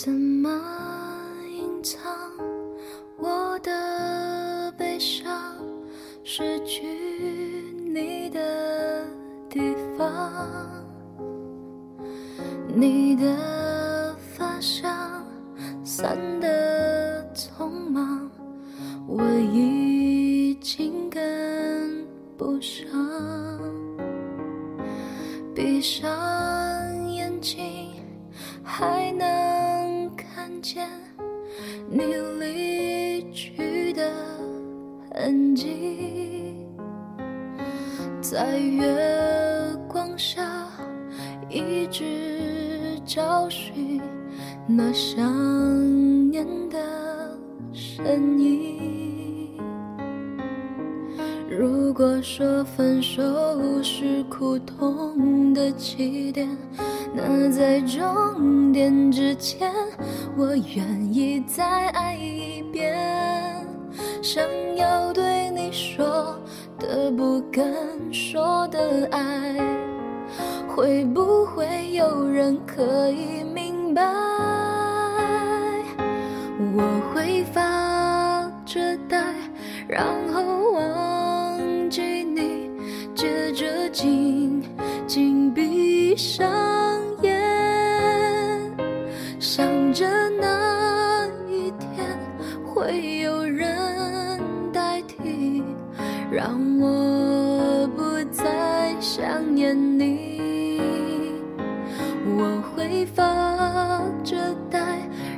怎么隐藏我的悲伤？失去你的地方，你的发香散得匆忙，我已经跟不上。闭上眼睛，还能见你离去的痕迹，在月光下一直找寻那想念的身影。如果说分手是苦痛的起点，那在终点之前，我愿意再爱一遍。想要对你说的不敢说的爱，会不会有人可以明白？我会发着呆，然后忘记你，接着紧紧闭上眼，想着那一天会有人代替，让我不再想念你。我会发着呆，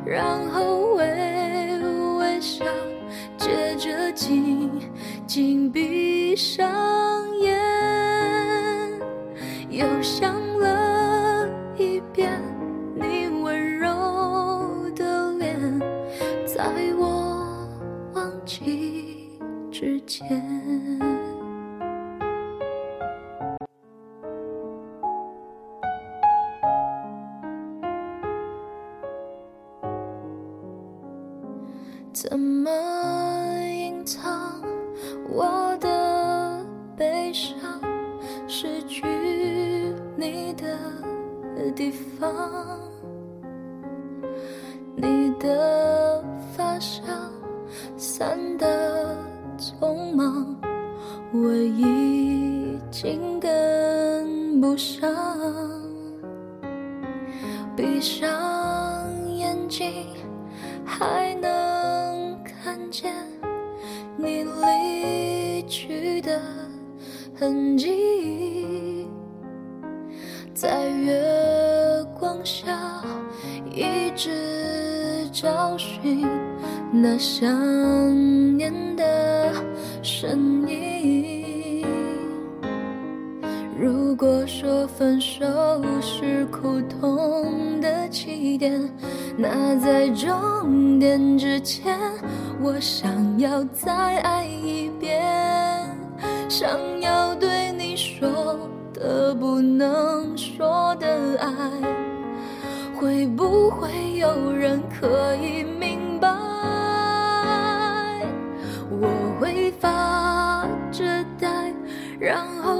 然后微微笑，接着紧紧闭上前。怎么隐藏我的悲伤？失去你的地方，已经跟不上。闭上眼睛。还能看见你离去的痕迹，在月光下一直找寻那想念的身影。果说分手是苦痛的起点，那在终点之前，我想要再爱一遍，想要对你说的不能说的爱，会不会有人可以明白？我会发着呆，然后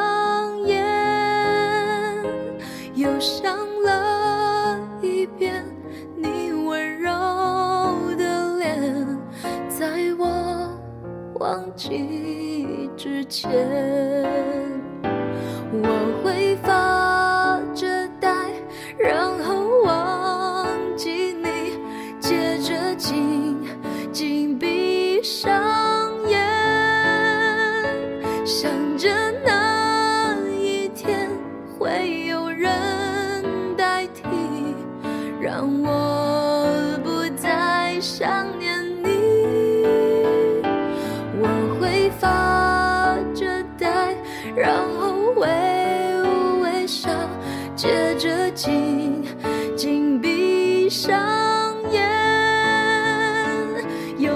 忘记之前，我会发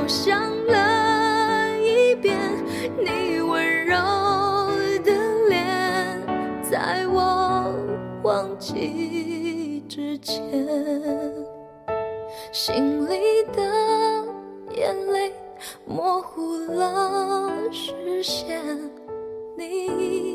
我想了一遍，你温柔的脸，在我忘记之前，心里的眼泪模糊了视线。你。